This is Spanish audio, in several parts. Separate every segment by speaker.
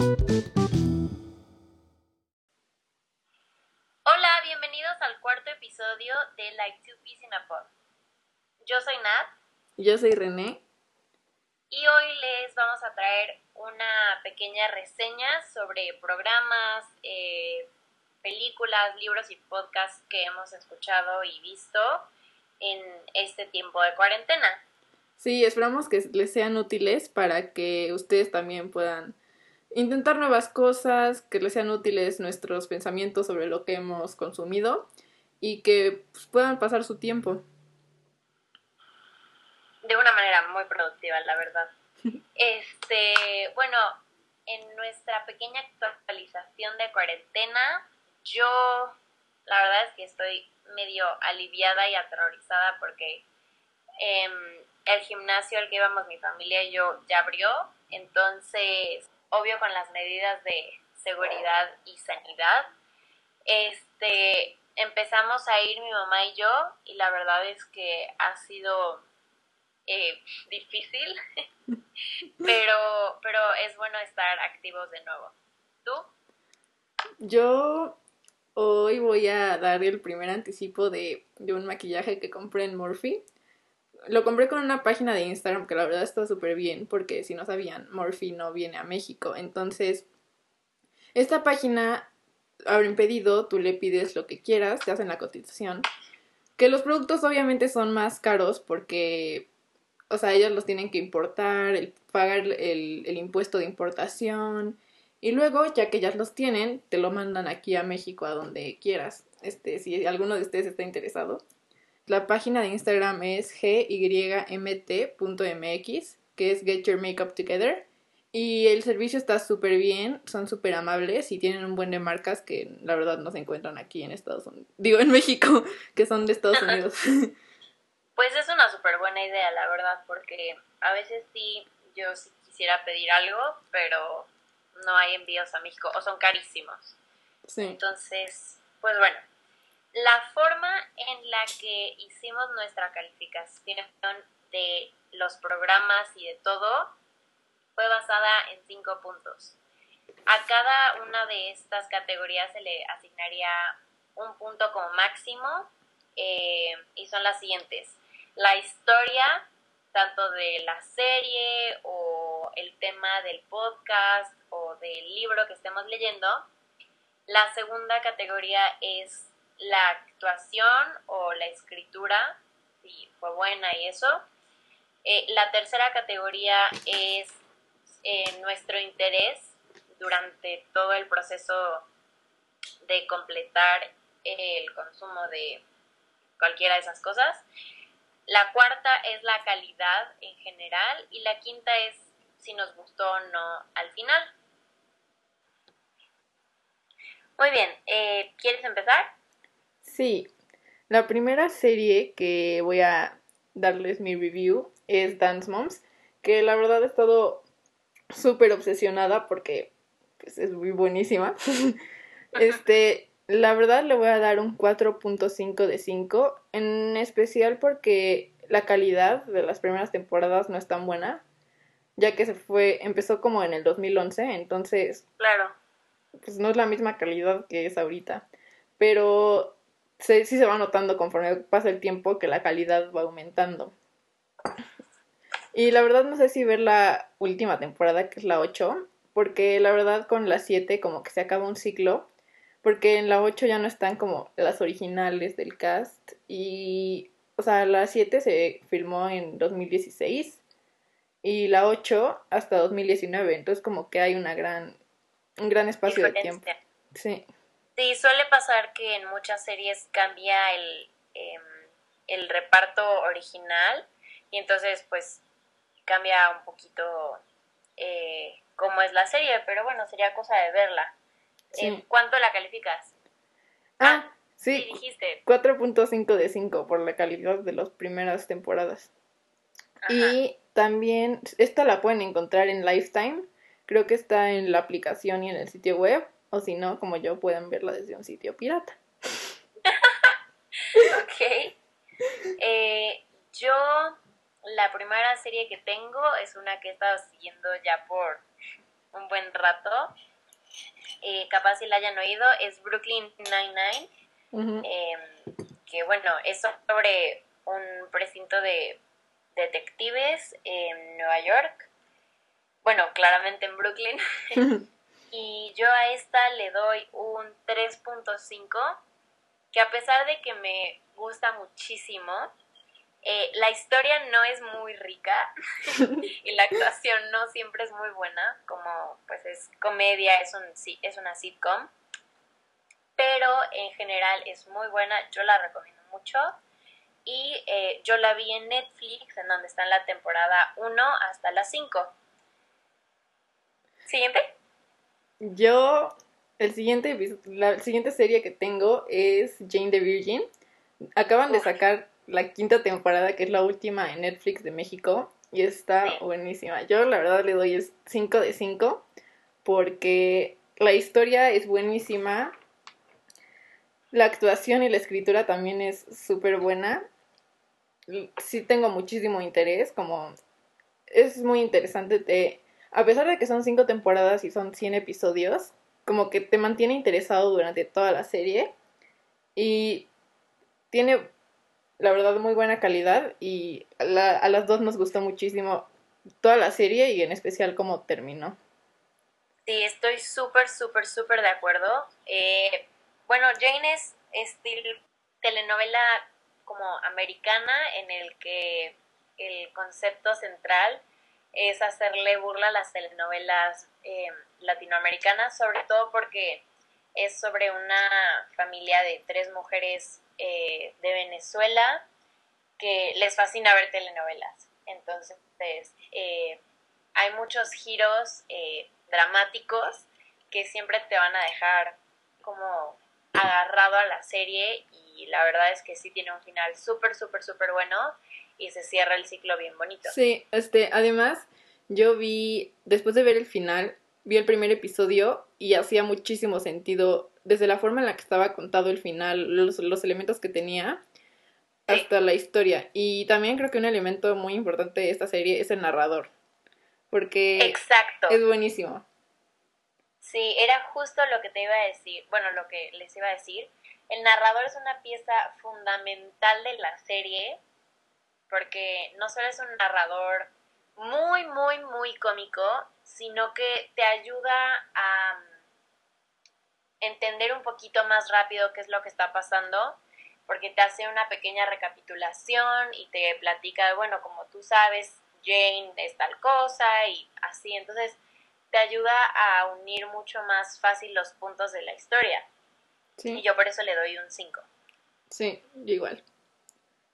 Speaker 1: Hola, bienvenidos al cuarto episodio de Like Two Peas in a Pod. Yo soy Nat
Speaker 2: Yo soy René.
Speaker 1: y hoy les vamos a traer una pequeña reseña sobre programas, eh, películas, libros y podcasts que hemos escuchado y visto en este tiempo de cuarentena.
Speaker 2: Sí, esperamos que les sean útiles para que ustedes también puedan intentar nuevas cosas, que les sean útiles nuestros pensamientos sobre lo que hemos consumido y que pues, puedan pasar su tiempo.
Speaker 1: de una manera muy productiva, la verdad. Este, bueno, en nuestra pequeña actualización de cuarentena, yo la verdad es que estoy medio aliviada y aterrorizada porque em, el gimnasio al que íbamos mi familia y yo ya abrió, entonces, obvio con las medidas de seguridad y sanidad, este, empezamos a ir mi mamá y yo y la verdad es que ha sido eh, difícil, pero, pero es bueno estar activos de nuevo. ¿Tú?
Speaker 2: Yo hoy voy a dar el primer anticipo de, de un maquillaje que compré en Morphe. Lo compré con una página de Instagram que la verdad está súper bien porque si no sabían, Morphe no viene a México. Entonces, esta página abren pedido, tú le pides lo que quieras, te hacen la cotización. Que los productos obviamente son más caros porque, o sea, ellos los tienen que importar, el, pagar el, el impuesto de importación. Y luego, ya que ya los tienen, te lo mandan aquí a México, a donde quieras. Este, si alguno de ustedes está interesado. La página de Instagram es gymt.mx, que es Get Your Makeup Together. Y el servicio está súper bien, son súper amables y tienen un buen de marcas que la verdad no se encuentran aquí en Estados Unidos. Digo, en México, que son de Estados Unidos.
Speaker 1: Pues es una súper buena idea, la verdad, porque a veces sí, yo sí quisiera pedir algo, pero no hay envíos a México o son carísimos.
Speaker 2: sí.
Speaker 1: Entonces, pues bueno, la forma en la que hicimos nuestra calificación de los programas y de todo fue basada en cinco puntos. A cada una de estas categorías se le asignaría un punto como máximo eh, y son las siguientes. La historia, tanto de la serie o el tema del podcast o del libro que estemos leyendo. La segunda categoría es la actuación o la escritura, si fue buena y eso. Eh, la tercera categoría es eh, nuestro interés durante todo el proceso de completar el consumo de cualquiera de esas cosas. La cuarta es la calidad en general y la quinta es si nos gustó o no al final. Muy bien, eh, ¿quieres empezar?
Speaker 2: Sí, la primera serie que voy a darles mi review es Dance Moms, que la verdad he estado súper obsesionada porque pues, es muy buenísima. este, la verdad le voy a dar un 4.5 de 5, en especial porque la calidad de las primeras temporadas no es tan buena, ya que se fue, empezó como en el 2011, entonces
Speaker 1: Claro.
Speaker 2: pues no es la misma calidad que es ahorita. Pero se- sí se va notando conforme pasa el tiempo que la calidad va aumentando. Y la verdad no sé si ver la última temporada, que es la 8, porque la verdad con la 7 como que se acaba un ciclo, porque en la 8 ya no están como las originales del cast y, o sea, la 7 se filmó en 2016 y la 8 hasta 2019, entonces como que hay una gran, un gran espacio de tiempo. Sí.
Speaker 1: Sí, suele pasar que en muchas series cambia el, em, el reparto original y entonces pues cambia un poquito eh, cómo es la serie, pero bueno, sería cosa de verla.
Speaker 2: Sí.
Speaker 1: Eh, ¿Cuánto la calificas?
Speaker 2: Ah,
Speaker 1: Sí,
Speaker 2: sí,
Speaker 1: dijiste.
Speaker 2: 4.5 de 5 por la calidad de las primeras temporadas.
Speaker 1: Ajá.
Speaker 2: Y también, esta la pueden encontrar en Lifetime. Creo que está en la aplicación y en el sitio web. O si no, como yo, pueden verla desde un sitio pirata.
Speaker 1: Ok. Eh, yo, la primera serie que tengo es una que he estado siguiendo ya por un buen buen rato. Eh, capaz si la hayan oído, es Brooklyn Nine-Nine, em, que bueno, es sobre un precinto de detectives en Nueva York, bueno, claramente en Brooklyn, y yo a esta le doy un 3.5, que a pesar de que me gusta muchísimo, eh, la historia no es muy rica y la actuación no siempre es muy buena, como pues es comedia, es, un, es una sitcom, pero en general es muy buena, yo la recomiendo mucho y eh, yo la vi en Netflix, en donde está en la temporada 1 hasta la 5. Siguiente.
Speaker 2: Yo, el siguiente, la siguiente serie que tengo es Jane the Virgin. Acaban de sacar la quinta temporada, que es la última en Netflix de México, y está buenísima. Yo la verdad le doy el 5 de 5 porque la historia es buenísima, la actuación y la escritura también es súper buena. Sí tengo muchísimo interés, como es muy interesante. Te, a pesar de que son cinco temporadas y son 100 episodios, como que te mantiene interesado durante toda la serie. Y tiene, la verdad, muy buena calidad. Y a las dos nos gustó muchísimo toda la serie y en especial cómo terminó.
Speaker 1: Sí, estoy súper, súper, súper de acuerdo. Eh, bueno, Jane es estilo telenovela como americana en el que el concepto central es hacerle burla a las telenovelas em, latinoamericanas, sobre todo porque es sobre una familia de tres mujeres eh, de Venezuela que les fascina ver telenovelas. Entonces, eh, hay muchos giros eh, dramáticos que siempre te van a dejar como agarrado a la serie y la verdad es que sí tiene un final súper, súper, súper bueno y se cierra el ciclo bien bonito.
Speaker 2: Sí, este, además yo vi, después de ver el final, vi el primer episodio y hacía muchísimo sentido desde la forma en la que estaba contado el final, los, los elementos que tenía, hasta la historia. Y también creo que un elemento muy importante de esta serie es el narrador, porque
Speaker 1: Exacto.
Speaker 2: es buenísimo.
Speaker 1: Sí, era justo lo que te iba a decir, bueno, lo que les iba a decir. El narrador es una pieza fundamental de la serie porque no solo es un narrador muy, muy, muy cómico, sino que te ayuda a mm, entender un poquito más rápido qué es lo que está pasando, porque te hace una pequeña recapitulación y te platica, bueno, como tú sabes, Jane es tal cosa y así, entonces te ayuda a unir mucho más fácil los puntos de la historia. Y yo por eso le doy un 5.
Speaker 2: Sí, igual.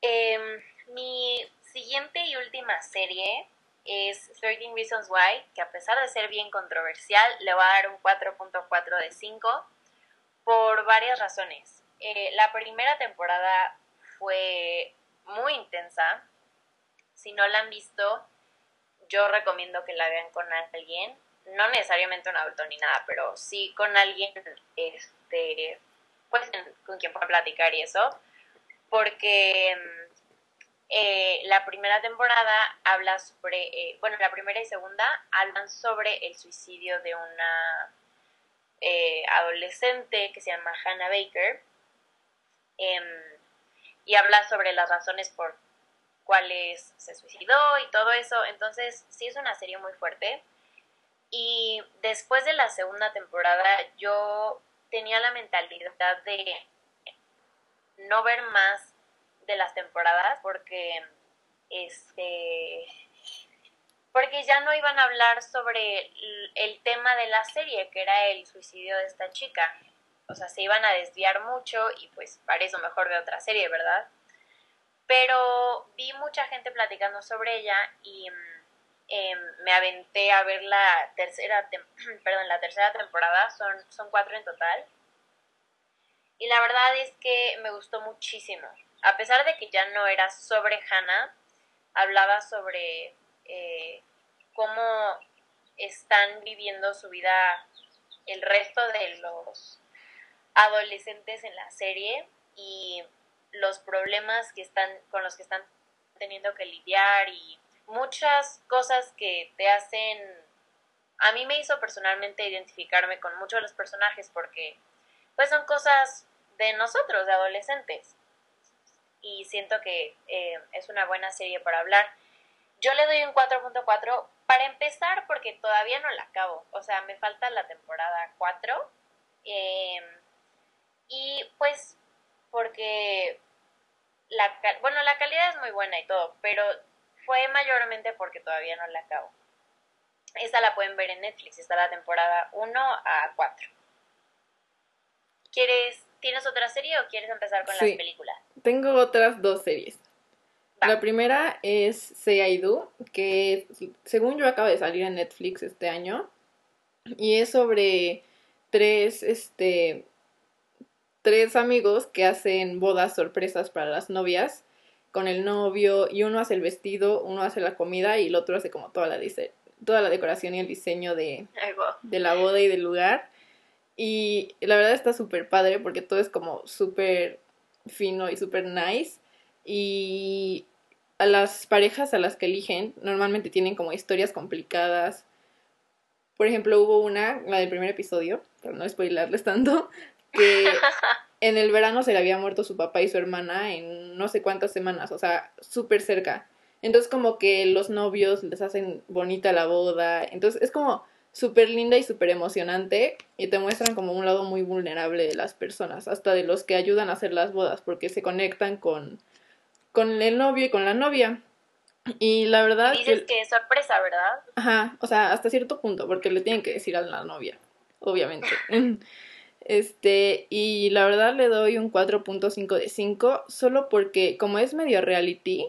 Speaker 1: Em, mi siguiente y última serie es 13 Reasons Why, que a pesar de ser bien controversial, le va a dar un 4.4 de 5 por varias razones. Eh, la primera temporada fue muy intensa. Si no la han visto, yo recomiendo que la vean con alguien no necesariamente un adulto ni nada, pero sí con alguien, este, pues con quien pueda platicar y eso, porque mm, eh, la primera temporada habla sobre, eh, bueno, la primera y segunda hablan sobre el suicidio de una eh, adolescente que se llama Hannah Baker, em, y habla sobre las razones por cuales se suicidó y todo eso, entonces sí es una serie muy fuerte. Y después de la segunda temporada yo tenía la mentalidad de no ver más de las temporadas porque este porque ya no iban a hablar sobre el, tema de la serie que era el suicidio de esta chica o sea se iban a desviar mucho y pues para eso mejor de otra serie verdad pero vi mucha gente platicando sobre ella y Em, me aventé a ver la tercera, perdón, la tercera temporada, son, son cuatro en total. Y la verdad es que me gustó muchísimo. A pesar de que ya no era sobre Hannah, hablaba sobre eh, cómo están viviendo su vida el resto de los adolescentes en la serie y los problemas que están con los que están teniendo que lidiar y muchas cosas que te hacen a mí me hizo personalmente identificarme con muchos de los personajes porque pues son cosas de nosotros, de adolescentes. Y siento que eh, es una buena serie para hablar. Yo le doy un 4.4 para empezar porque todavía no la acabo. O sea, me falta la temporada 4. Em, y pues porque la, bueno, la calidad es muy buena y todo, pero fue mayormente porque todavía no la acabo. Esta la pueden ver en Netflix, está la temporada 1 a 4. ¿Quieres, ¿Tienes otra serie o quieres empezar con las películas?
Speaker 2: Tengo otras dos series. La primera es Say I Do, que según yo acaba de salir en Netflix este año. Y es sobre tres, este, tres amigos que hacen bodas sorpresas para las novias con el novio y uno hace el vestido, uno hace la comida y el otro hace como toda la, toda la decoración y el diseño de, de la boda y del lugar. Y la verdad está súper padre porque todo es como súper fino y súper nice. Y a las parejas a las que eligen normalmente tienen como historias complicadas. Por ejemplo, hubo una, la del primer episodio, para no spoilarles tanto, que en el verano se le había muerto su papá y su hermana en no sé cuántas semanas, o sea, súper cerca. Entonces como que los novios les hacen bonita la boda, entonces es como súper linda y súper emocionante y te muestran como un lado muy vulnerable de las personas, hasta de los que ayudan a hacer las bodas, porque se conectan con, con el novio y con la novia. Y la verdad...
Speaker 1: Dices que, es sorpresa, ¿verdad?
Speaker 2: Ajá, o sea, hasta cierto punto, porque le tienen que decir a la novia, obviamente. este, y la verdad le doy un 4.5 de 5, solo porque como es medio reality,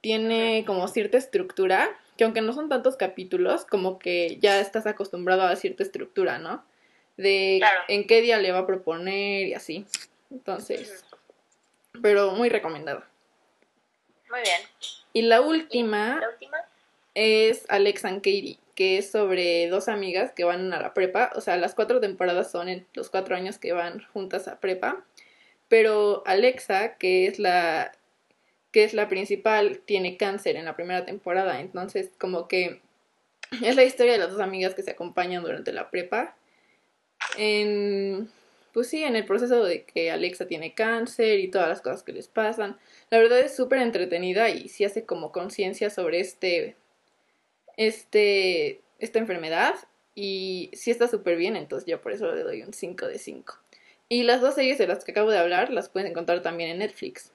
Speaker 2: tiene como cierta estructura que aunque no son tantos capítulos, como que ya estás acostumbrado a cierta estructura, ¿no? De en qué día le va a proponer y así. Entonces, pero muy recomendado.
Speaker 1: Muy bien.
Speaker 2: Y la última,
Speaker 1: la última?
Speaker 2: es Alex and Katie, que es sobre dos amigas que van a la prepa. O sea, las cuatro temporadas son en los cuatro años que van juntas a prepa. Pero Alexa, que es la que es la principal, tiene cáncer en la primera temporada. Entonces, como que es la historia de las dos amigas que se acompañan durante la prepa. En, pues sí, en el proceso de que Alexa tiene cáncer y todas las cosas que les pasan. La verdad es súper entretenida y sí hace como conciencia sobre este, este, esta enfermedad. Y sí está súper bien, entonces yo por eso le doy un 5 de 5. Y las dos series de las que acabo de hablar las pueden encontrar también en Netflix.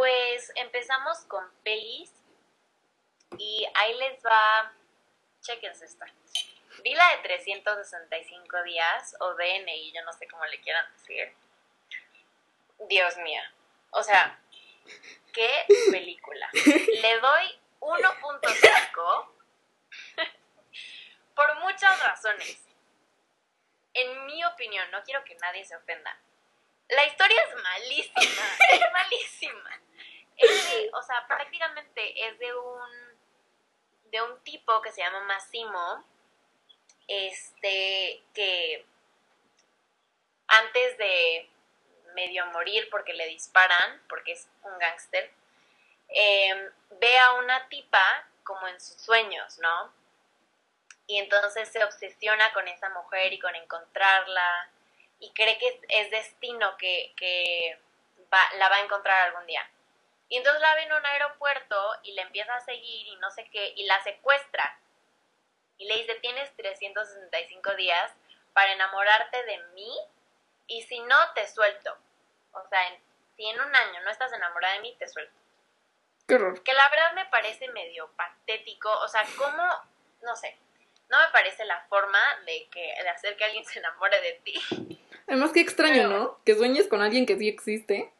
Speaker 1: Pues empezamos con pelis. Y ahí les va. Chequense esta. Vi la de 365 días, o DNI, yo no sé cómo le quieran decir. Dios mío. O sea, qué película. Le doy 1.5 por muchas razones. En mi opinión, no quiero que nadie se ofenda. La historia es malísima, es malísima. Es o sea, prácticamente es de un de un tipo que se llama Massimo, este, que antes de medio morir porque le disparan, porque es un gángster, em, ve a una tipa como en sus sueños, ¿no? Y entonces se obsesiona con esa mujer y con encontrarla y cree que es destino que, que la va a encontrar algún día. Y entonces la ve en un aeropuerto y le empieza a seguir y no sé qué, y la secuestra. Y le dice, tienes 365 días para enamorarte de mí y si no, te suelto. O sea, si en un año no estás enamorada de mí, te suelto.
Speaker 2: Qué horror.
Speaker 1: Que la verdad me parece medio patético. O sea, ¿cómo? No sé. No me parece la forma de, que, de hacer que alguien se enamore de ti.
Speaker 2: Además, qué extraño, ¿no? Que sueñes con alguien que sí existe.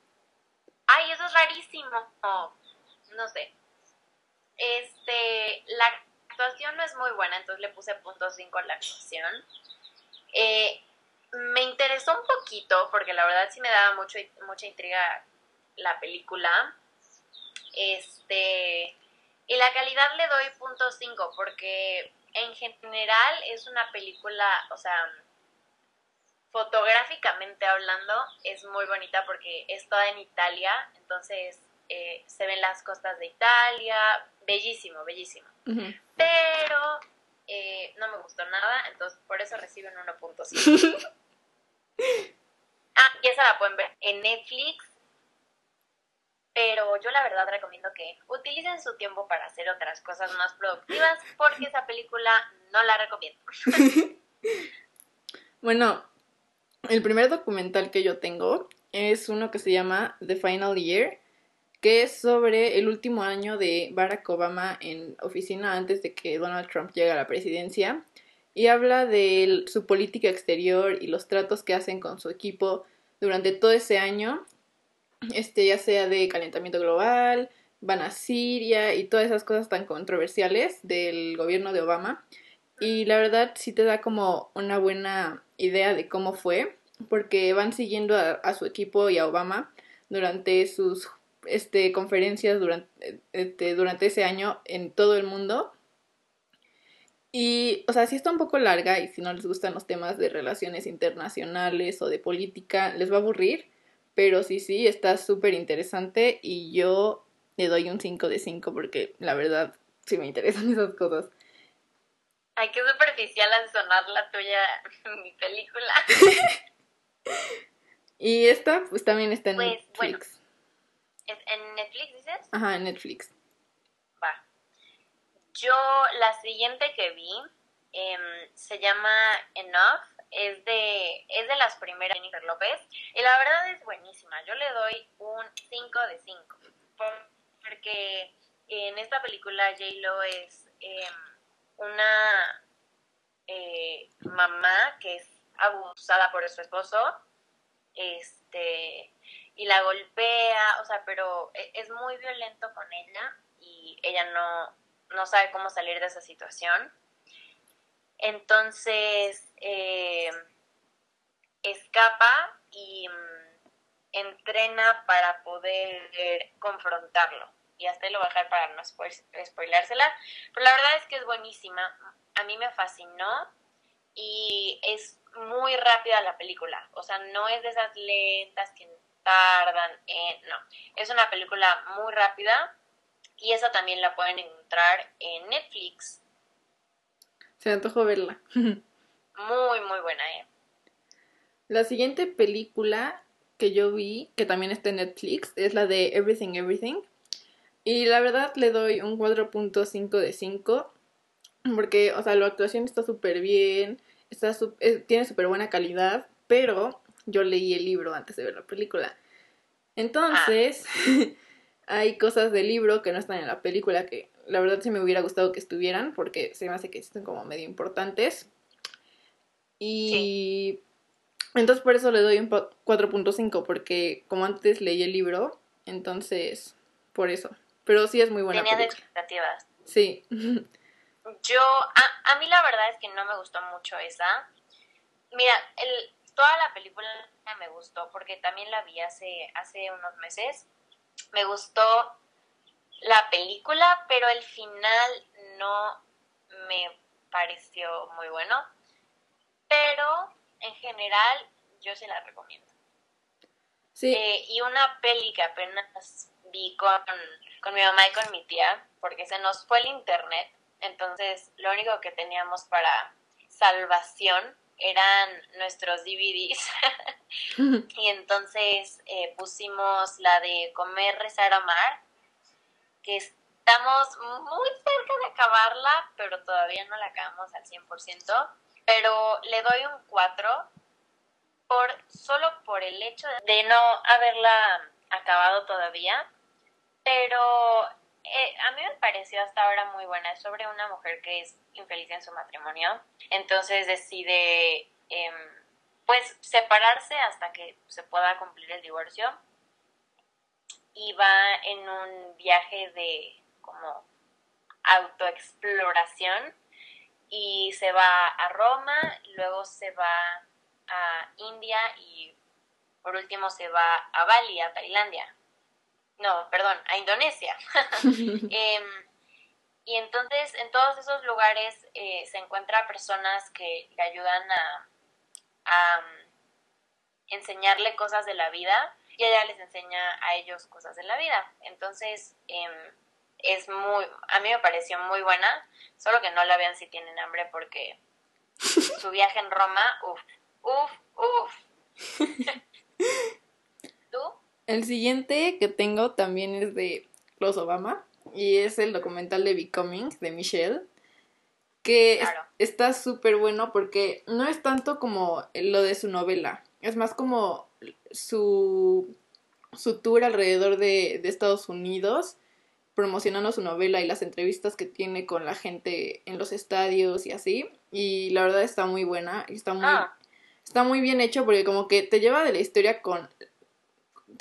Speaker 1: Ay, eso es rarísimo. No, sé. Este, la actuación no es muy buena, entonces le puse punto 5 a la actuación. Eh, me interesó un poquito, porque la verdad sí me daba mucho, mucha intriga la película. Este, y la calidad le doy punto 5, porque en general es una película, o sea, fotográficamente hablando, es muy bonita porque es toda en Italia, entonces eh, se ven las costas de Italia, bellísimo, bellísimo. Pero eh, no me gustó nada, entonces por eso reciben 1.5. ah, y esa la pueden ver en Netflix. Pero yo la verdad recomiendo que utilicen su tiempo para hacer otras cosas más productivas porque esa película no la recomiendo.
Speaker 2: Bueno, el primer documental que yo tengo es uno que se llama The Final Year, que es sobre el último año de Barack Obama en oficina antes de que Donald Trump llegue a la presidencia. Y habla de su política exterior y los tratos que hacen con su equipo durante todo ese año, este, ya sea de calentamiento global, van a Siria y todas esas cosas tan controversiales del gobierno de Obama. Y la verdad sí te da como una buena idea de cómo fue, porque van siguiendo a, su equipo y a Obama durante sus este, conferencias durante, este, durante ese año en todo el mundo. Y, o sea, sí está un poco larga y si no les gustan los temas de relaciones internacionales o de política, les va a aburrir. Pero sí, sí, está súper interesante y yo le doy un 5 de 5 porque la verdad sí me interesan esas cosas.
Speaker 1: Ay, qué superficial hace sonar la tuya, mi película.
Speaker 2: Y esta pues también está en
Speaker 1: Pues,
Speaker 2: Netflix.
Speaker 1: bueno. ¿Es ¿En Netflix dices?
Speaker 2: Ajá, en Netflix.
Speaker 1: Va. Yo, la siguiente que vi em, se llama Enough. Es de, es de las primeras de Jennifer López. Y la verdad es buenísima. Yo le doy un 5 de 5. Porque en esta película J-Lo es em, una eh, mamá que es abusada por su esposo. Este y la golpea, o sea, pero e- es muy violento con ella y ella no, no sabe cómo salir de esa situación. Entonces, eh, escapa y mm, entrena para poder confrontarlo. Y hasta ahí lo voy a dejar para no spoil- spoilársela. Pero la verdad es que es buenísima. A mí me fascinó y es muy rápida la película. O sea, no es de esas lentas que tardan en... No, es una película muy rápida y esa también la pueden encontrar en Netflix.
Speaker 2: Se me antojó verla.
Speaker 1: Muy, muy buena, ¿eh?
Speaker 2: La siguiente película que yo vi, que también está en Netflix, es la de Everything Everything. Y la verdad le doy un 4.5 de 5. Porque, o sea, la actuación está súper bien, está sup- eh, tiene súper buena calidad, pero yo leí el libro antes de ver la película. Entonces, hay cosas del libro que no están en la película que la verdad sí me hubiera gustado que estuvieran, porque se me hace que son como medio importantes. Y entonces por eso le doy un po- 4.5, porque como antes leí el libro, entonces por eso. Pero sí es muy buena
Speaker 1: Tenías
Speaker 2: película.
Speaker 1: expectativas.
Speaker 2: Sí.
Speaker 1: Yo, a, a mí la verdad es que no me gustó mucho esa. Mira, el, toda la película me gustó porque también la vi hace, hace unos meses. Me gustó la película, pero el final no me pareció muy bueno. Pero en general yo se la recomiendo.
Speaker 2: Sí.
Speaker 1: Eh, y una peli que apenas vi con, con mi mamá y con mi tía, porque se nos fue el internet, entonces lo único que teníamos para salvación eran nuestros DVDs. y entonces eh, pusimos la de Comer, Rezar, Amar, que estamos muy cerca de acabarla, pero todavía no la acabamos al 100%. Pero le doy un 4 por, solo por el hecho de no haberla acabado todavía, pero eh, a mí me pareció hasta ahora muy buena. Es sobre una mujer que es infeliz en su matrimonio, entonces decide em, pues separarse hasta que se pueda cumplir el divorcio y va en un viaje de como autoexploración y se va a Roma, luego se va a India y por último se va a Bali, a Tailandia. No, perdón, a Indonesia. Em, y entonces en todos esos lugares eh, se encuentra personas que le ayudan a, um, enseñarle cosas de la vida y ella les enseña a ellos cosas de la vida. Entonces em, es muy, a mí me pareció muy buena, solo que no la vean si tienen hambre porque su viaje en Roma, uff, uff, uff.
Speaker 2: El siguiente que tengo también es de los Obama y es el documental de Becoming de Michelle que
Speaker 1: Claro.
Speaker 2: está súper bueno porque no es tanto como lo de su novela, es más como su, su tour alrededor de, de Estados Unidos promocionando su novela y las entrevistas que tiene con la gente en los estadios y así. Y la verdad está muy buena y está muy,
Speaker 1: Ah.
Speaker 2: está muy bien hecho porque como que te lleva de la historia con...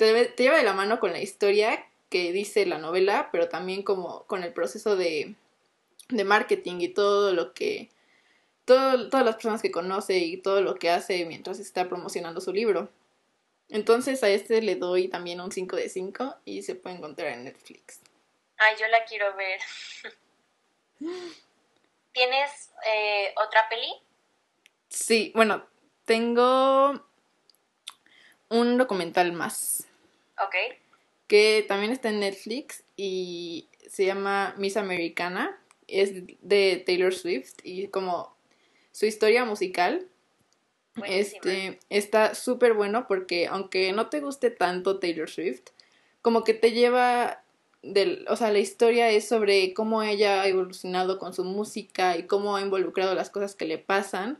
Speaker 2: Te, te lleva de la mano con la historia que dice la novela, pero también como con el proceso de, de marketing y todo lo que... Todo, todas las personas que conoce y todo lo que hace mientras está promocionando su libro. Entonces a este le doy también un 5 de 5 y se puede encontrar en Netflix.
Speaker 1: Ay, yo la quiero ver. ¿Tienes eh, otra peli?
Speaker 2: Sí, bueno, tengo un documental más
Speaker 1: Ok.
Speaker 2: que también está en Netflix y se llama Miss Americana. Es de Taylor Swift y como su historia musical.
Speaker 1: Buenísima.
Speaker 2: Este está súper bueno porque aunque no te guste tanto Taylor Swift, como que te lleva del, o sea, la historia es sobre cómo ella ha evolucionado con su música y cómo ha involucrado las cosas que le pasan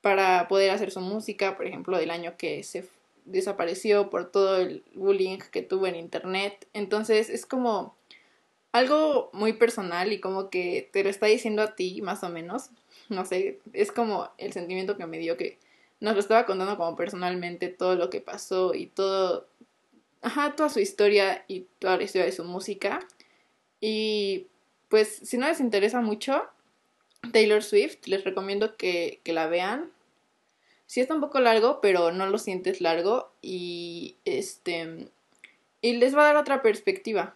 Speaker 2: para poder hacer su música, por ejemplo, del año que se desapareció por todo el bullying que tuvo en internet. Entonces, es como algo muy personal y como que te lo está diciendo a ti, más o menos. No sé, es como el sentimiento que me dio que nos lo estaba contando como personalmente todo lo que pasó y todo, ajá, toda su historia y toda la historia de su música. Y pues si no les interesa mucho Taylor Swift, les recomiendo que, que la vean. Sí está un poco largo, pero no lo sientes largo y este y les va a dar otra perspectiva.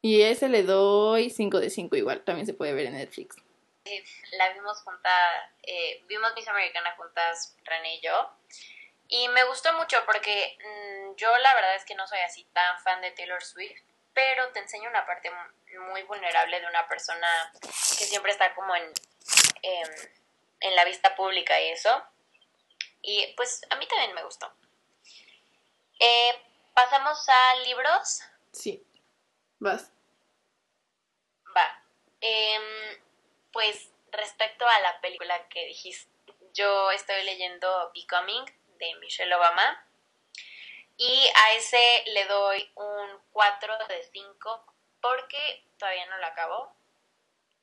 Speaker 2: Y ese le doy 5 de 5 igual, también se puede ver en Netflix.
Speaker 1: La vimos juntas, eh, vimos Miss Americana juntas, René y yo. Y me gustó mucho porque mm, yo la verdad es que no soy así tan fan de Taylor Swift, pero te enseña una parte mu- muy vulnerable de una persona que siempre está como en, em, en la vista pública y eso. Y pues a mí también me gustó. Eh, Pasamos a libros.
Speaker 2: Sí. Vas.
Speaker 1: Va. Em, pues respecto a la película que dijiste, yo estoy leyendo Becoming de Michelle Obama y a ese le doy un 4 de 5 porque todavía no lo acabo,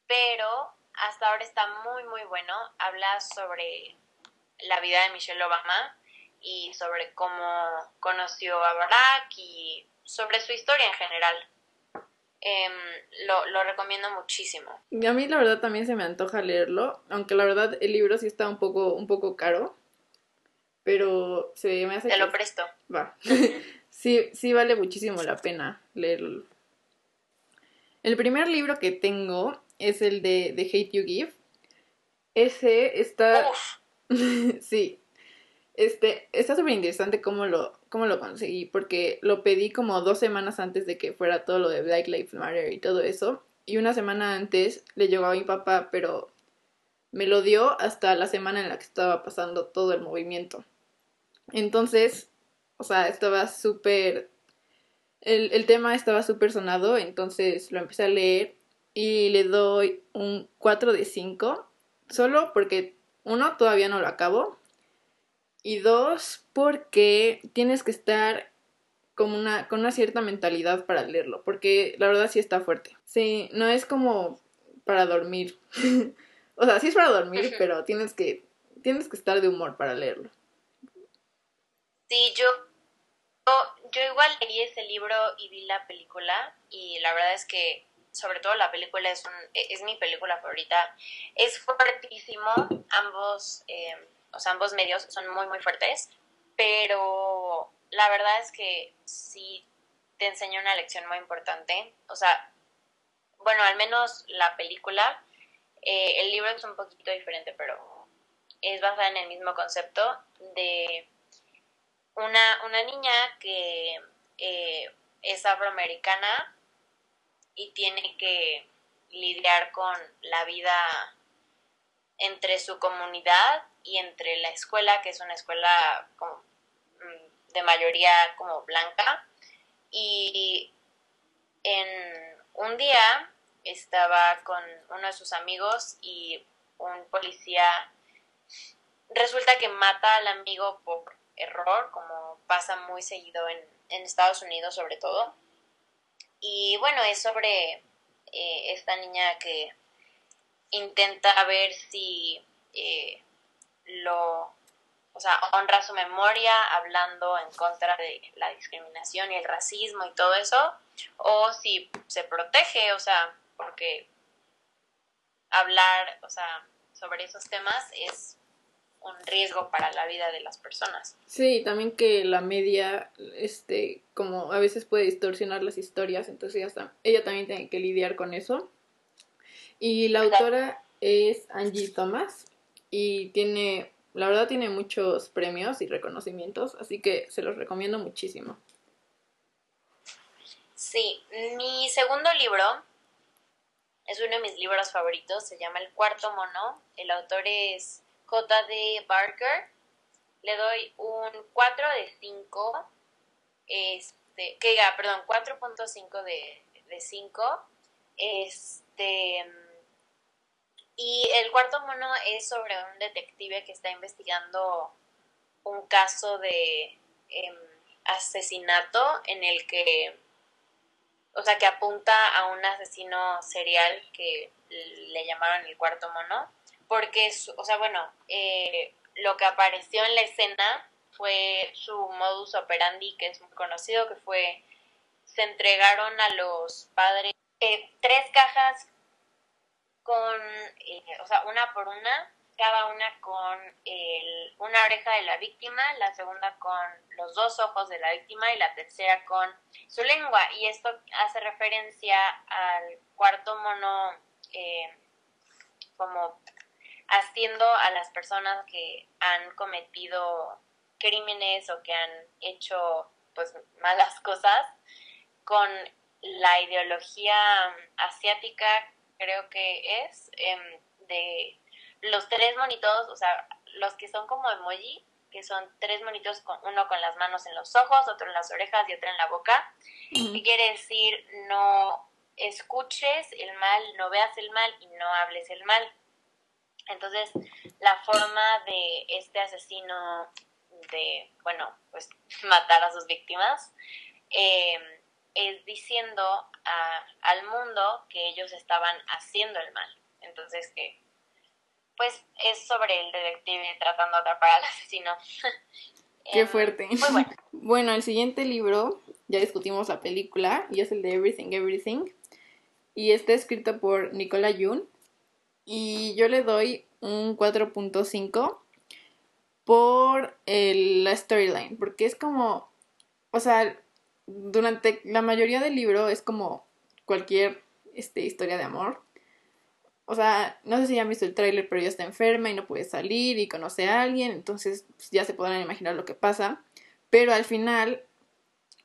Speaker 1: pero hasta ahora está muy muy bueno. Habla sobre la vida de Michelle Obama y sobre cómo conoció a Barack y sobre su historia en general. Em, lo, lo recomiendo muchísimo.
Speaker 2: Y a mí la verdad también se me antoja leerlo, aunque la verdad el libro sí está un poco, un poco caro, pero se me hace
Speaker 1: Te
Speaker 2: que
Speaker 1: lo presto.
Speaker 2: va. sí, sí vale muchísimo la pena leerlo. El primer libro que tengo es el de The Hate You Give. Ese está sí. Este, está súper interesante cómo lo, cómo lo conseguí, porque lo pedí como dos semanas antes de que fuera todo lo de Black Lives Matter y todo eso. Y una semana antes le llegó a mi papá, pero me lo dio hasta la semana en la que estaba pasando todo el movimiento. Entonces, o sea, estaba súper... El, el tema estaba súper sonado, entonces lo empecé a leer y le doy un 4 de 5, solo porque uno, todavía no lo acabo. Y dos, porque tienes que estar con una, con una cierta mentalidad para leerlo. Porque la verdad sí está fuerte. Sí, no es como para dormir. o sea, sí es para dormir, pero tienes que, tienes que estar de humor para leerlo.
Speaker 1: sí, yo, yo, yo igual leí ese libro y vi la película y la verdad es que sobre todo la película es, un, es mi película favorita. Es fuertísimo, ambos, eh, o sea, ambos medios son muy, muy fuertes, pero la verdad es que sí te enseña una lección muy importante. O sea, bueno, al menos la película, eh, el libro es un poquito diferente, pero es basada en el mismo concepto de una, una niña que eh, es afroamericana y tiene que lidiar con la vida entre su comunidad y entre la escuela, que es una escuela mm, de mayoría como blanca. Y en un día estaba con uno de sus amigos y un policía resulta que mata al amigo por error, como pasa muy seguido en, en Estados Unidos sobre todo. Y bueno, es sobre eh, esta niña que intenta ver si eh, lo, o sea, honra su memoria hablando en contra de la discriminación y el racismo y todo eso, o si se protege, o sea, porque hablar, o sea, sobre esos temas es un riesgo para la vida de las personas.
Speaker 2: Sí, también que la media, este, como a veces puede distorsionar las historias, entonces ella, ella también tiene que lidiar con eso. Y la autora es Angie Thomas y tiene, la verdad tiene muchos premios y reconocimientos, así que se los recomiendo muchísimo.
Speaker 1: Sí, mi segundo libro es uno de mis libros favoritos, se llama El cuarto mono, el autor es J.D. Barker. Le doy un 4 de 5, este, que diga, perdón, 4.5 de, de 5. Este, y el cuarto mono es sobre un detective que está investigando un caso de em, asesinato en el que, o sea, que apunta a un asesino serial que le llamaron el cuarto mono porque, o sea, bueno, eh, lo que apareció en la escena fue su modus operandi, que es muy conocido, que fue, se entregaron a los padres eh, tres cajas con, eh, o sea, una por una, cada una con el, una oreja de la víctima, la segunda con los dos ojos de la víctima y la tercera con su lengua. Y esto hace referencia al cuarto mono como haciendo a las personas que han cometido crímenes o que han hecho pues malas cosas con la ideología asiática creo que es em, de los tres monitos, o sea, los que son como emoji, que son tres monitos, con, uno con las manos en los ojos, otro en las orejas y otro en la boca, quiere decir no escuches el mal, no veas el mal y no hables el mal. Entonces, la forma de este asesino de, bueno, pues matar a sus víctimas, em, es diciendo a, al mundo que ellos estaban haciendo el mal. Entonces, que, pues, es sobre el detective tratando de atrapar al asesino.
Speaker 2: Qué em, fuerte. Muy bueno. bueno, el siguiente libro, ya discutimos la película, y es el de Everything, Everything. Y está escrito por Nicola Yoon y yo le doy un 4.5 por la storyline, porque es como, o sea, durante la mayoría del libro es como cualquier este, historia de amor. O sea, no sé si ya han visto el tráiler, pero ella está enferma y no puede salir y conoce a alguien, entonces pues, ya se podrán imaginar lo que pasa. Pero al final,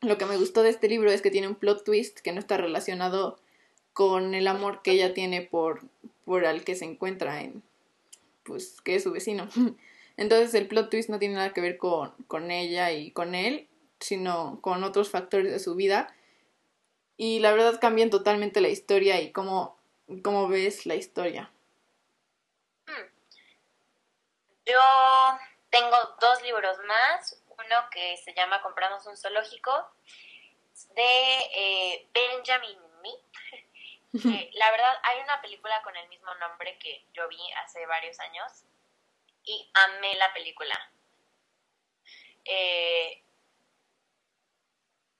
Speaker 2: lo que me gustó de este libro es que tiene un plot twist que no está relacionado con el amor que ella tiene por, por que se encuentra en, pues, que es su vecino. Entonces el plot twist no tiene nada que ver con, con ella y con él, sino con otros factores de su vida. Y la verdad cambian totalmente la historia y cómo, cómo ves la historia.
Speaker 1: Hmm. Yo tengo dos libros más. Uno que se llama Compramos un zoológico de eh, Benjamin la verdad, hay una película con el mismo nombre que yo vi hace varios años y amé la película. Eh,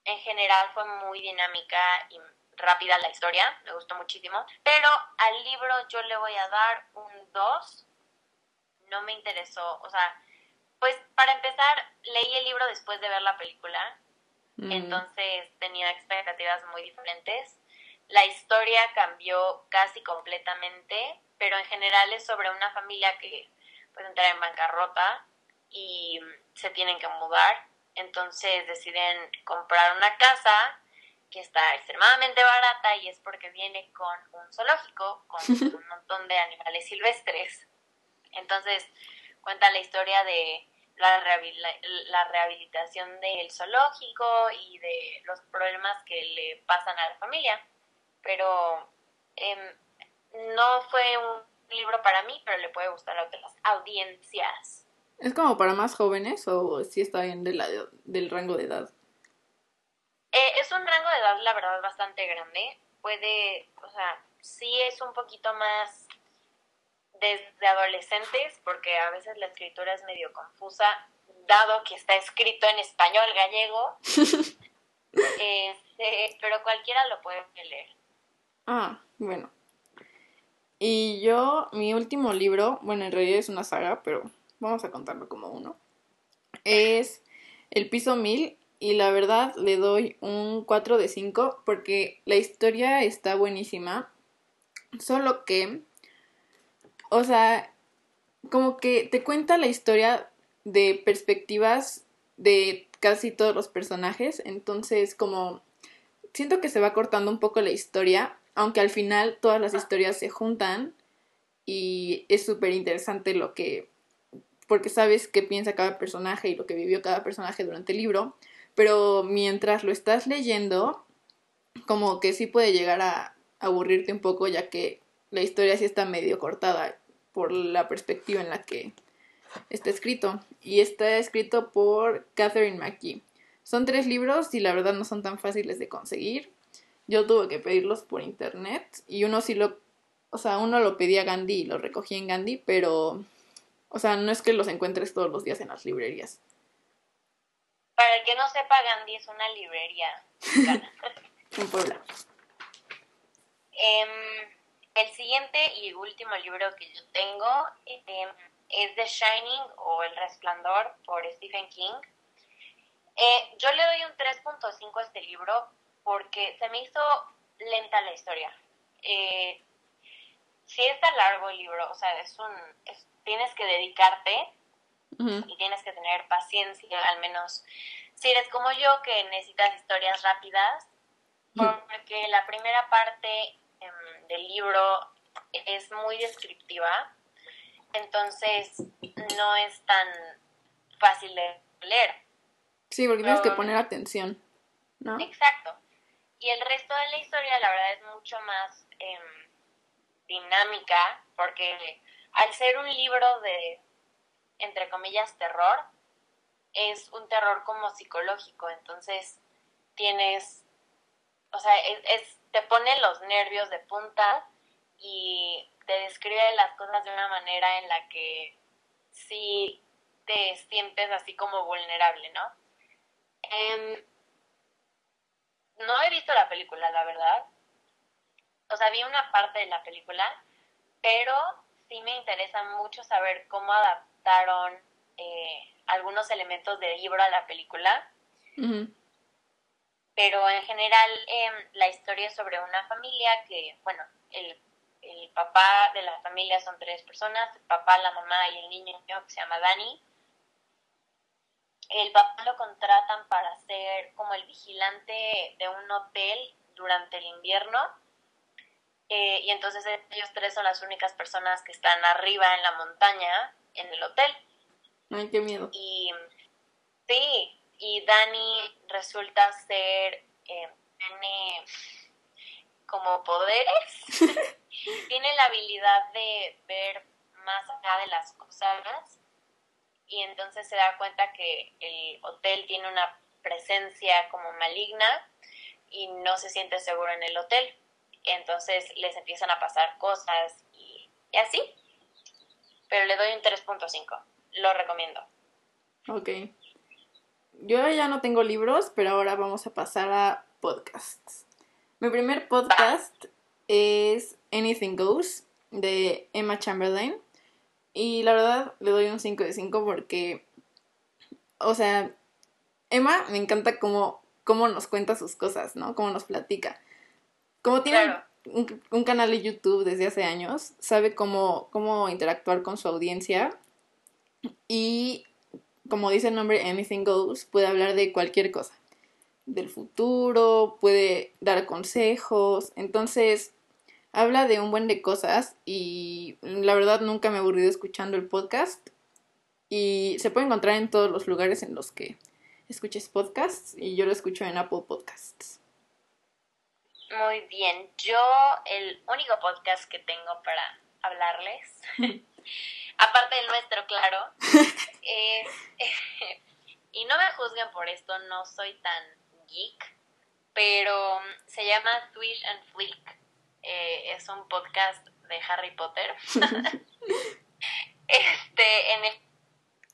Speaker 1: en general fue muy dinámica y rápida la historia, me gustó muchísimo, pero al libro yo le voy a dar un 2, no me interesó, o sea, pues para empezar, leí el libro después de ver la película, mm. entonces tenía expectativas muy diferentes la historia cambió casi completamente, pero en general es sobre una familia que puede entrar en bancarrota y se tienen que mudar. Entonces deciden comprar una casa que está extremadamente barata y es porque viene con un zoológico, con un montón de animales silvestres. Entonces cuenta la historia de la, la rehabilitación del zoológico y de los problemas que le pasan a la familia. Pero em, no fue un libro para mí, pero le puede gustar a otras audiencias.
Speaker 2: ¿Es como para más jóvenes o si está bien de la, del rango de edad?
Speaker 1: Eh, es un rango de edad, la verdad, bastante grande. Puede, o sea, sí es un poquito más desde adolescentes, porque a veces la escritura es medio confusa, dado que está escrito en español gallego. Este, pero cualquiera lo puede leer.
Speaker 2: Ah, bueno. Y yo, mi último libro, bueno, en realidad es una saga, pero vamos a contarlo como uno. Es El piso 1000 y la verdad le doy un 4 de 5 porque la historia está buenísima. Solo que, o sea, como que te cuenta la historia de perspectivas de casi todos los personajes. Entonces, como siento que se va cortando un poco la historia, aunque al final todas las historias se juntan y es súper interesante lo que, porque sabes qué piensa cada personaje y lo que vivió cada personaje durante el libro pero mientras lo estás leyendo, como que sí puede llegar a aburrirte un poco, ya que la historia sí está medio cortada por la perspectiva en la que está escrito. Y está escrito por Catherine McGee. Son tres libros y la verdad no son tan fáciles de conseguir. Yo tuve que pedirlos por internet y uno sí lo, o sea, uno lo pedía a Gandhi y lo recogí en Gandhi, pero, o sea, no es que los encuentres todos los días en las librerías.
Speaker 1: Para el que no sepa, Gandhi es una librería
Speaker 2: en Puebla.
Speaker 1: Em, el siguiente y último libro que yo tengo em, es The Shining o El Resplandor por Stephen King. Eh, yo le doy un 3.5 a este libro porque se me hizo lenta la historia. Eh, si está largo el libro, o sea, es un, tienes que dedicarte y tienes que tener paciencia, al menos si eres como yo, que necesitas historias rápidas, porque la primera parte em, del libro es muy descriptiva, entonces no es tan fácil de leer.
Speaker 2: Sí, porque tienes que poner atención, ¿no?
Speaker 1: Exacto. Y el resto de la historia, la verdad, es mucho más em, dinámica, porque al ser un libro de entre comillas, terror, es un terror como psicológico, entonces tienes, o sea, es, te pone los nervios de punta y te describe las cosas de una manera en la que sí te sientes así como vulnerable, ¿no? Em, no he visto la película, la verdad. O sea, vi una parte de la película, pero sí me interesa mucho saber cómo adaptar adaptaron eh, algunos elementos del libro a la película. Pero en general em, la historia es sobre una familia que, bueno, el, el, papá de la familia son tres personas, el papá, la mamá y el niño que se llama Dani. El papá lo contratan para ser como el vigilante de un hotel durante el invierno. Eh, y entonces ellos tres son las únicas personas que están arriba en la montaña en el hotel.
Speaker 2: Ay, qué miedo.
Speaker 1: Y sí, y Dani resulta ser, eh, tiene como poderes, tiene la habilidad de ver más allá de las cosas y entonces se da cuenta que el hotel tiene una presencia como maligna y no se siente seguro en el hotel. Entonces les empiezan a pasar cosas y, y así pero le doy un 3.5. Lo recomiendo.
Speaker 2: Ok. Yo ya no tengo libros, pero ahora vamos a pasar a podcasts. Mi primer podcast es Anything Goes de Emma Chamberlain. Y la verdad le doy un 5 de 5 porque, o sea, Emma me encanta cómo, cómo nos cuenta sus cosas, ¿no? Cómo nos platica. Como tiene un, canal de YouTube desde hace años, sabe cómo, cómo interactuar con su audiencia y, como dice el nombre, Anything Goes, puede hablar de cualquier cosa. del futuro, puede dar consejos, entonces habla de un buen de cosas y la verdad nunca me he aburrido escuchando el podcast y se puede encontrar en todos los lugares en los que escuches podcasts y yo lo escucho en Apple Podcasts.
Speaker 1: Muy bien, yo el único podcast que tengo para hablarles, aparte del nuestro, claro, es, y no me juzguen por esto, no soy tan geek, pero se llama Swish and Flick. Eh, es un podcast de Harry Potter. este, en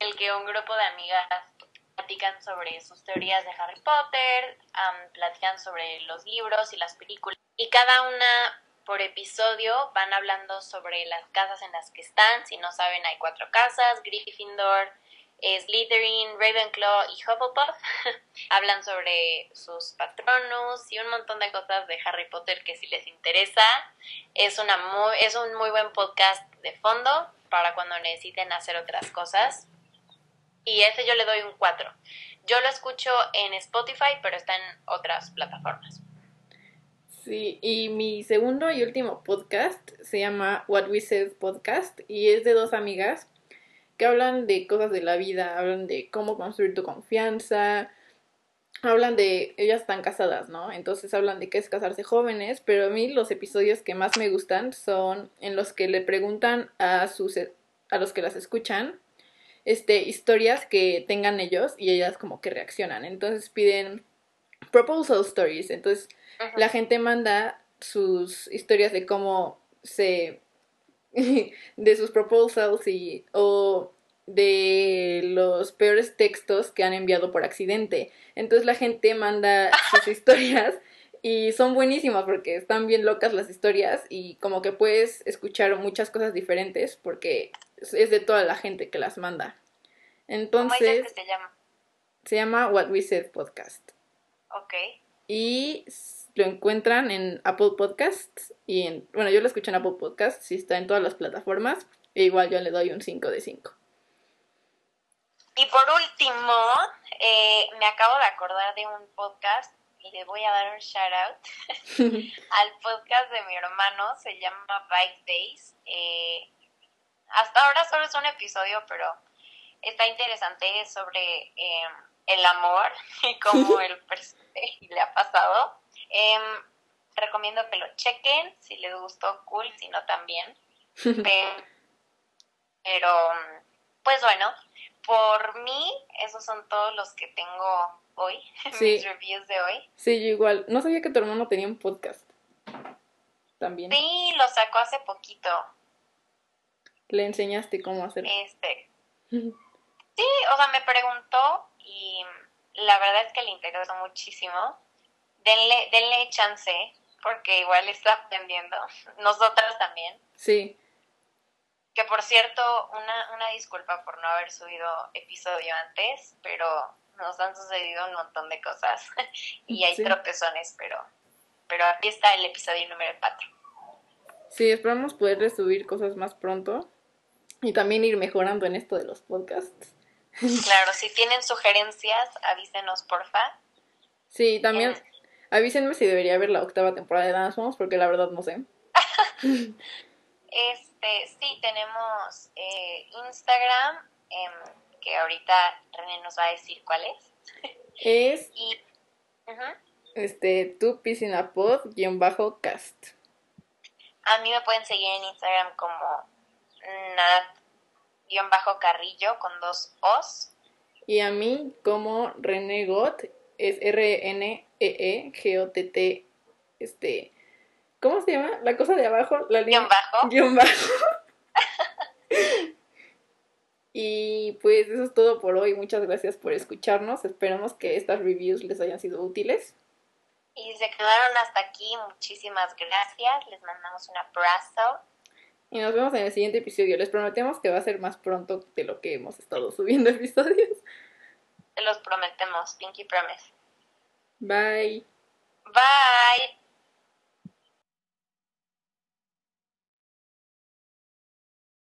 Speaker 1: el, que un grupo de amigas platican sobre sus teorías de Harry Potter, platican sobre los libros y las películas. Y cada una por episodio van hablando sobre las casas en las que están. Si no saben, hay cuatro casas, Gryffindor, Slytherin, Ravenclaw y Hufflepuff. Hablan sobre sus patronos y un montón de cosas de Harry Potter que si les interesa es una es un muy buen podcast de fondo para cuando necesiten hacer otras cosas. Y ese yo le doy un 4 yo lo escucho en Spotify pero está en otras plataformas.
Speaker 2: Sí, y mi segundo y último podcast se llama What We Said Podcast y es de dos amigas que hablan de cosas de la vida, hablan de cómo construir tu confianza, hablan de, ellas están casadas, ¿no? Entonces hablan de qué es casarse jóvenes, pero a mí los episodios que más me gustan son en los que le preguntan a sus a los que las escuchan este historias que tengan ellos y ellas como que reaccionan. Entonces piden proposal stories, entonces la gente manda sus historias de cómo se de sus proposals y o de los peores textos que han enviado por accidente. Entonces la gente manda sus historias y son buenísimas porque están bien locas las historias y como que puedes escuchar muchas cosas diferentes porque es de toda la gente que las manda. Entonces,
Speaker 1: ¿Cómo se llama?
Speaker 2: Se llama What We Said Podcast.
Speaker 1: Ok.
Speaker 2: Y lo encuentran en Apple Podcasts y en, bueno, yo lo escucho en Apple Podcasts, y está en todas las plataformas, e igual yo le doy un 5 de 5.
Speaker 1: Y por último, eh, me acabo de acordar de un podcast y le voy a dar un shout out al podcast de mi hermano, se llama Bike Days. Eh, hasta ahora solo es un episodio, pero está interesante sobre em, el amor y cómo él le ha pasado. Em, recomiendo que lo chequen, si les gustó, cool, si no también. Pero, pues bueno, por mí, esos son todos los que tengo hoy, mis reviews de hoy.
Speaker 2: Sí, yo igual. No sabía que tu hermano tenía un podcast. También.
Speaker 1: Sí, lo sacó hace poquito.
Speaker 2: Le enseñaste cómo hacerlo.
Speaker 1: Este. sí, o sea, me preguntó y la verdad es que le interesó muchísimo denle, denle chance, porque igual está aprendiendo. Nosotras también.
Speaker 2: Sí.
Speaker 1: Que por cierto, una, una disculpa por no haber subido episodio antes, pero nos han sucedido un montón de cosas y hay tropezones, pero, pero aquí está el episodio número 4.
Speaker 2: Sí, esperamos poder subir cosas más pronto y también ir mejorando en esto de los podcasts.
Speaker 1: Claro, si tienen sugerencias, avísenos porfa.
Speaker 2: Sí, también Avísenme si debería ver la octava temporada de Dance Moms, porque la verdad no sé.
Speaker 1: este, sí, tenemos eh, Instagram, em, que ahorita René nos va a decir cuál es.
Speaker 2: Es y, este, tu piscinapod-cast.
Speaker 1: A mí me pueden seguir en Instagram como nat-carrillo con dos os.
Speaker 2: Y a mí como René Got, es R-N-E-E-G-O-T-T, este, ¿cómo se llama? La cosa de abajo, la
Speaker 1: línea. bajo.
Speaker 2: Guión bajo. y pues eso es todo por hoy. Muchas gracias por escucharnos. Esperamos que estas reviews les hayan sido útiles.
Speaker 1: Y se quedaron hasta aquí, muchísimas gracias. Les mandamos un abrazo.
Speaker 2: Y nos vemos en el siguiente episodio. Les prometemos que va a ser más pronto de lo que hemos estado subiendo episodios.
Speaker 1: Te los prometemos. Pinky promise.
Speaker 2: Bye.
Speaker 1: Bye.